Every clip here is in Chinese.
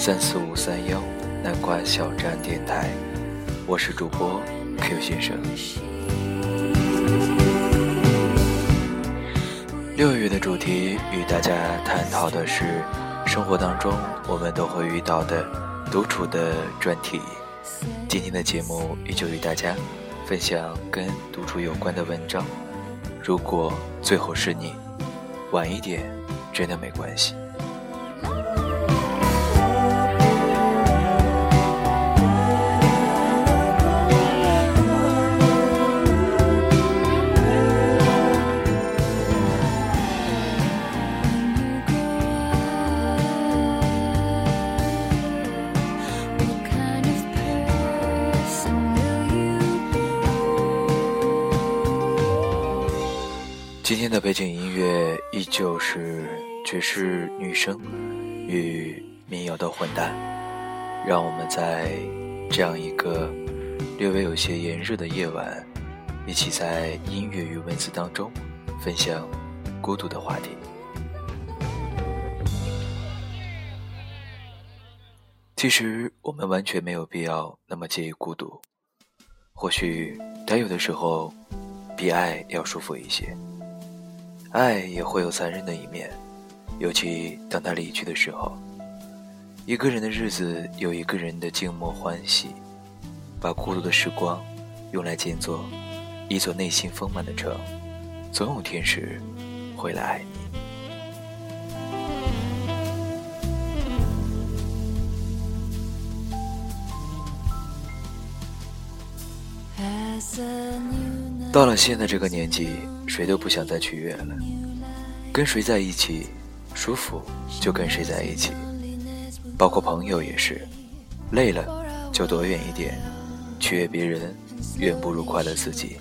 三四五三幺南瓜小站电台，我是主播 Q 先生。六月的主题与大家探讨的是生活当中我们都会遇到的独处的专题。今天的节目依旧与大家分享跟独处有关的文章。如果最后是你，晚一点，真的没关系。今天的背景音乐依旧是爵士女声与民谣的混搭，让我们在这样一个略微有些炎热的夜晚，一起在音乐与文字当中分享孤独的话题。其实我们完全没有必要那么介意孤独，或许它有的时候比爱要舒服一些。爱也会有残忍的一面，尤其当他离去的时候。一个人的日子有一个人的静默欢喜，把孤独的时光用来建造一座内心丰满的城，总有天使会来爱你。到了现在这个年纪，谁都不想再取悦了。跟谁在一起舒服，就跟谁在一起。包括朋友也是，累了就躲远一点。取悦别人，远不如快乐自己。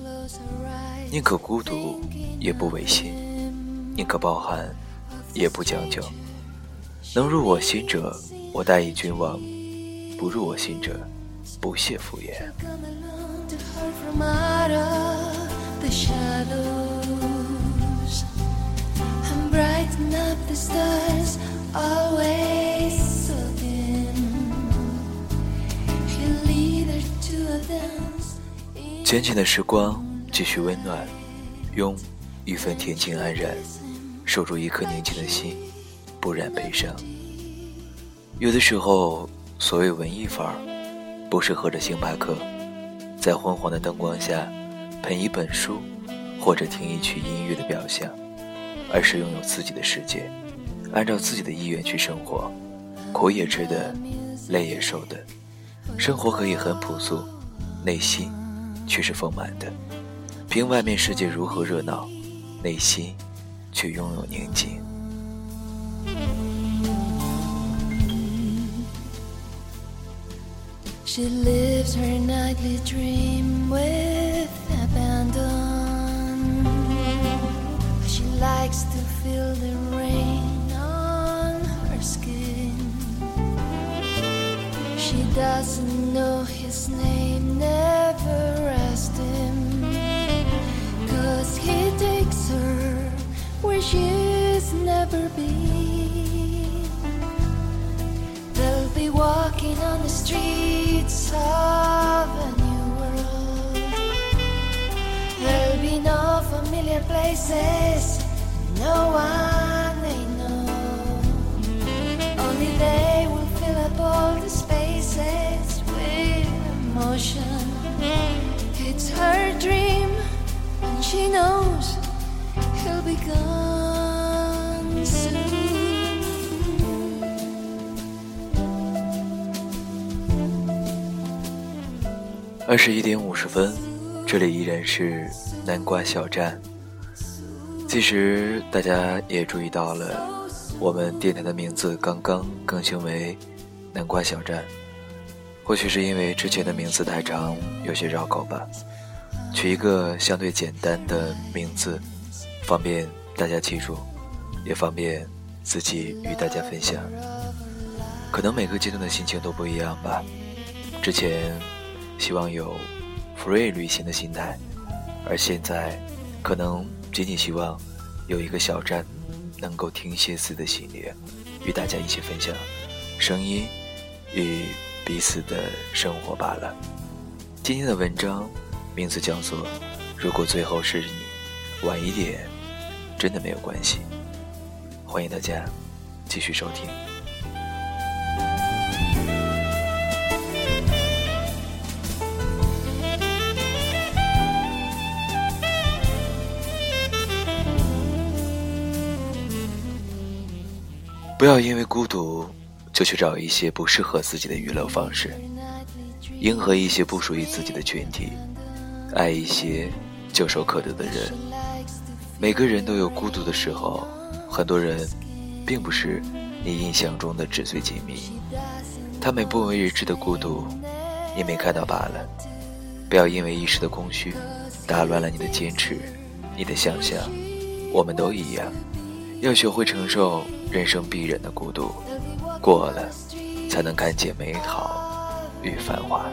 宁可孤独，也不违心；宁可抱憾，也不将就。能入我心者，我待以君王；不入我心者，不屑敷衍。浅浅的时光，继续温暖，用一份恬静安然，守住一颗宁静的心，不染悲伤。有的时候，所谓文艺范儿，不是喝着星巴克，在昏黄的灯光下，捧一本书，或者听一曲音乐的表象，而是拥有自己的世界，按照自己的意愿去生活，苦也吃的，累也受的，生活可以很朴素，内心。却是丰满的，凭外面世界如何热闹，内心却拥有宁静。She lives her nightly dream with likes to feel the rain on her skin. She doesn't know his name, never asked him. Cause he takes her where she's never been. They'll be walking on the streets of a new world. There'll be no familiar places, no one they know. Only they will fill up all the spaces with emotion. It's her dream, and she knows he'll be gone soon. 二十一点五十分，这里依然是南瓜小站。其实大家也注意到了，我们电台的名字刚刚更新为南瓜小站。或许是因为之前的名字太长，有些绕口吧，取一个相对简单的名字，方便大家记住，也方便自己与大家分享。可能每个阶段的心情都不一样吧。之前希望有 free 旅行的心态，而现在可能仅仅希望有一个小站，能够停歇似的系列，与大家一起分享声音与彼此的生活罢了。今天的文章名字叫做《如果最后是你，晚一点，真的没有关系》。欢迎大家继续收听。不要因为孤独就去找一些不适合自己的娱乐方式，迎合一些不属于自己的群体，爱一些唾手可得的人。每个人都有孤独的时候，很多人并不是你印象中的纸醉金迷，他们不为人知的孤独，你没看到罢了。不要因为一时的空虚，打乱了你的坚持，你的想象。我们都一样，要学会承受。人生必然的孤独，过了，才能看见美好与繁华。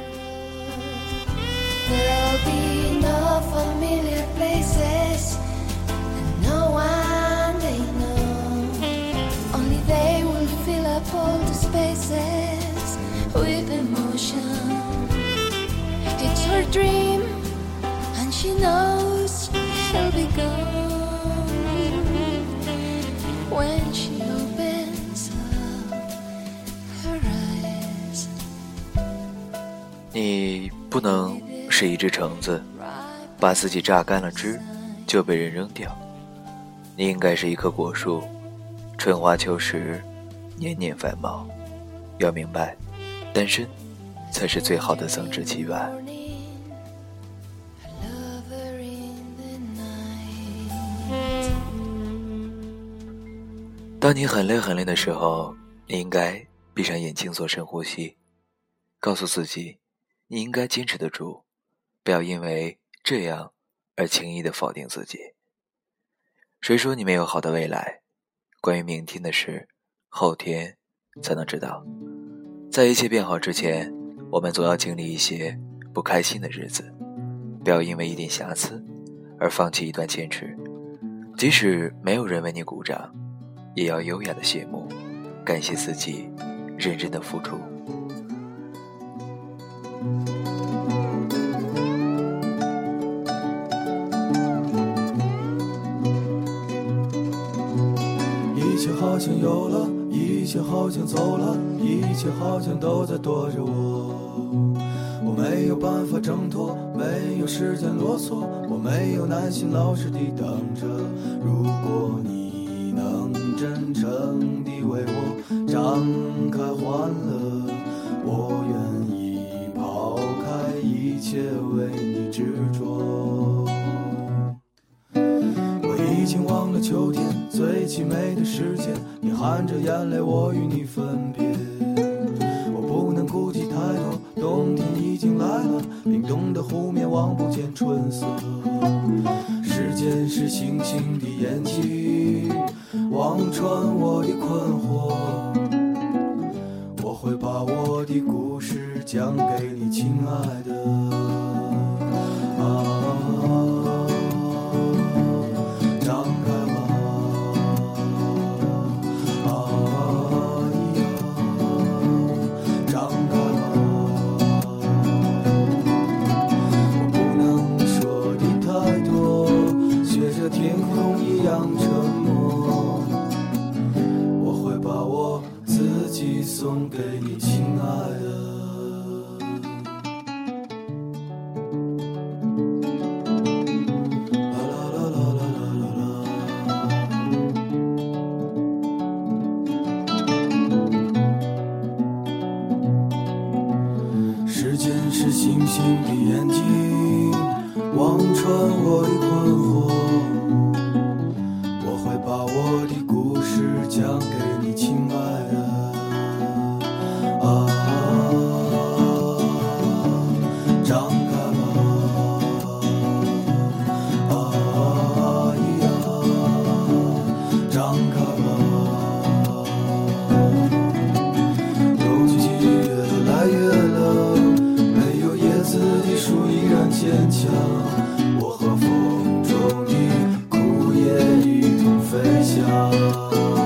你不能是一只橙子，把自己榨干了汁，就被人扔掉。你应该是一棵果树，春花秋实，年年繁茂。要明白，单身才是最好的增值期吧。当你很累很累的时候，你应该闭上眼睛做深呼吸，告诉自己。你应该坚持得住，不要因为这样而轻易的否定自己。谁说你没有好的未来？关于明天的事，后天才能知道。在一切变好之前，我们总要经历一些不开心的日子。不要因为一点瑕疵而放弃一段坚持，即使没有人为你鼓掌，也要优雅的谢幕，感谢自己认真的付出。像有了，一切好像走了，一切好像都在躲着我。我没有办法挣脱，没有时间啰嗦，我没有耐心老实地等着。如果你能真诚地为我张开欢乐，我愿意抛开。一切为你执着。含着眼泪，我与你分是星星的眼睛望穿我的困惑 só.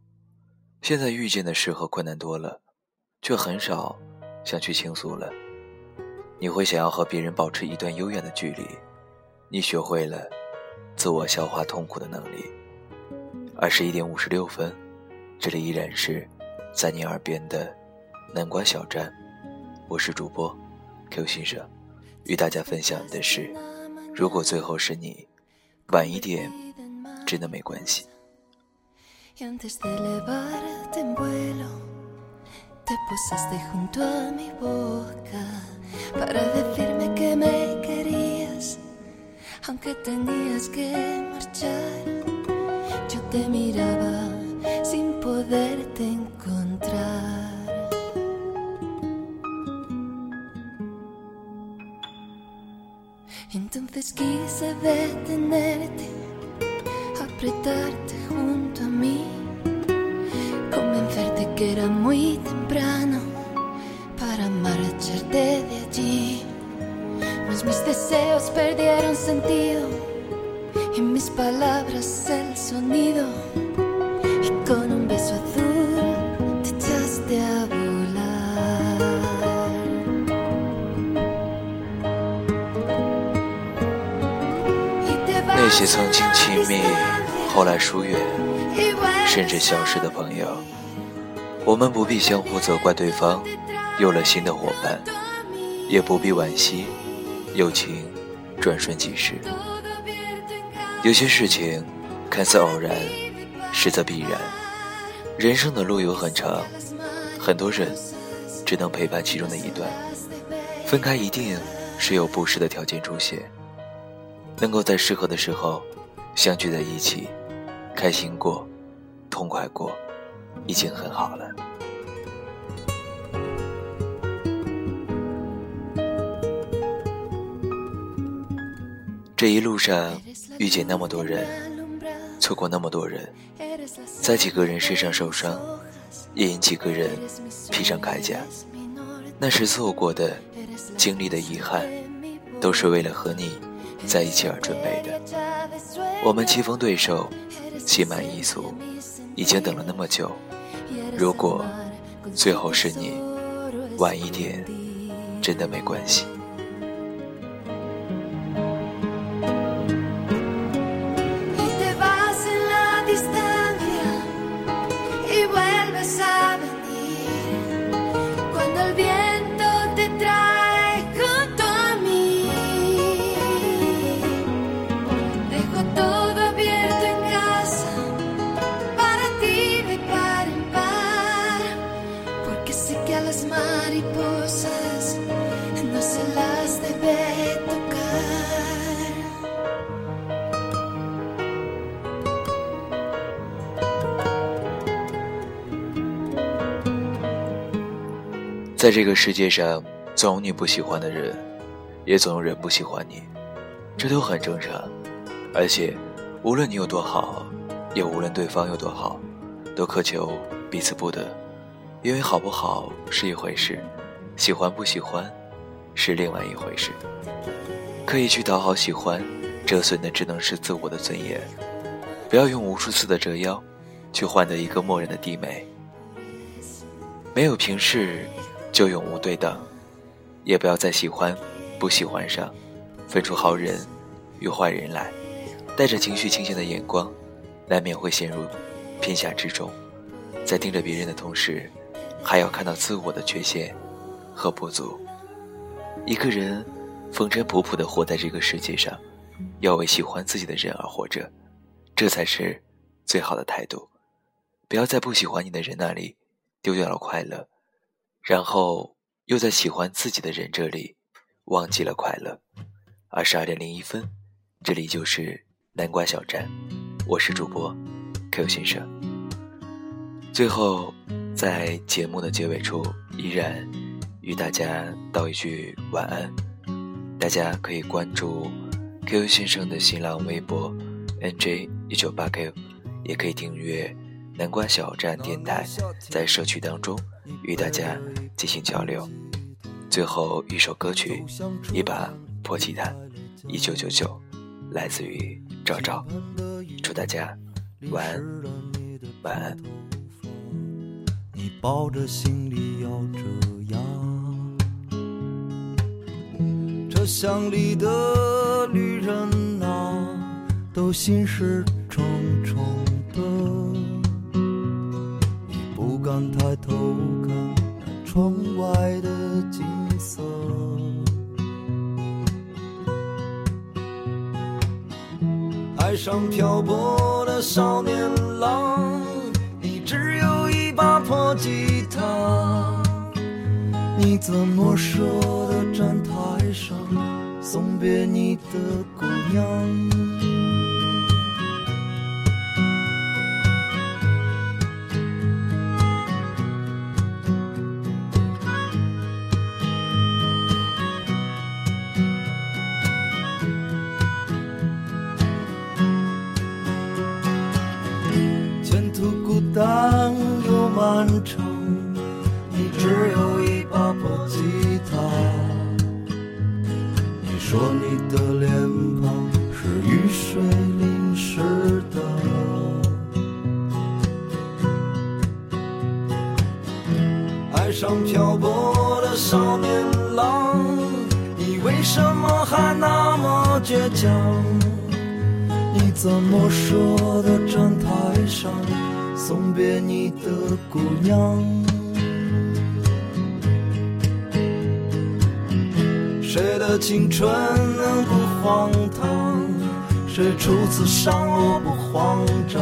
现在遇见的事和困难多了，却很少想去倾诉了。你会想要和别人保持一段悠远的距离，你学会了自我消化痛苦的能力。二十一点五十六分，这里依然是在你耳边的南瓜小站，我是主播 Q 先生，与大家分享的是：如果最后是你。晚一点，真的没关系。Y antes de elevarte en vuelo, te posaste junto a mi boca para decirme que me querías, aunque tenías que marchar. Yo te miraba sin poderte encontrar. Entonces quise detenerte, apretarte junto a mí, convencerte que era muy temprano para marcharte de allí. Mas mis deseos perdieron sentido y mis palabras el sonido. Y con un beso azul te echaste a volar. 那些曾经亲密， 后来疏远，甚至消失的朋友，我们不必相互责怪对方有了新的伙伴，也不必惋惜友情转瞬即逝。有些事情看似偶然，实则必然。人生的路有很长，很多人只能陪伴其中的一段，分开一定是有不适的条件出现。能够在适合的时候相聚在一起，开心过，痛快过，已经很好了。这一路上遇见那么多人，错过那么多人，在几个人身上受伤，也因几个人披上铠甲。那时错过的、经历的遗憾，都是为了和你在一起而准备的。我们棋逢对手，心满意足，已经等了那么久。如果最后是你，晚一点，真的没关系。在这个世界上，总有你不喜欢的人，也总有人不喜欢你，这都很正常。而且，无论你有多好，也无论对方有多好，都苛求彼此不得，因为好不好是一回事，喜欢不喜欢是另外一回事。刻意去讨好喜欢，折损的只能是自我的尊严。不要用无数次的折腰，去换得一个默认的低眉。没有平视。就永无对等，也不要在喜欢、不喜欢上分出好人与坏人来。带着情绪倾斜的眼光，难免会陷入偏狭之中，在盯着别人的同时，还要看到自我的缺陷和不足。一个人风尘仆仆地活在这个世界上，要为喜欢自己的人而活着，这才是最好的态度。不要在不喜欢你的人那里丢掉了快乐，然后又在喜欢自己的人这里忘记了快乐。二十二点零一分，这里就是南瓜小站，我是主播 Q 先生。最后，在节目的结尾处，依然与大家道一句晚安。大家可以关注 Q 先生的新浪微博 NJ 一九八 Q，也可以订阅。南瓜小站电台在社区当中与大家进行交流。最后一首歌曲，一把破吉他，一九九九，来自于赵赵。祝大家晚安，晚安。你抱着行李要这样，车厢里的旅人啊，都心事重重的。不敢抬头窗外的景色，海上漂泊的少年郎，你只有一把破吉他，你怎么舍得站台上送别你的姑娘？漫长，你只有一把破吉他。你说你的脸庞是雨水淋湿的，爱上漂泊的少年郎，你为什么还那么倔强？你怎么舍得站台上？送别你的姑娘，谁的青春能不荒唐？谁初次伤我不慌张？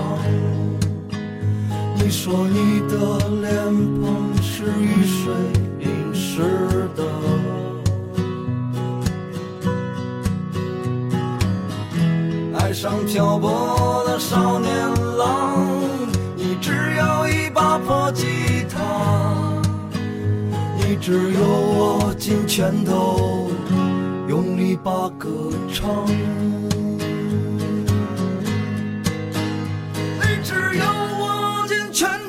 你说你的脸庞是雨水淋湿的，爱上漂泊的少年郎。有一把破吉他，你只有握紧拳头，用力把歌唱。你只有握紧拳头。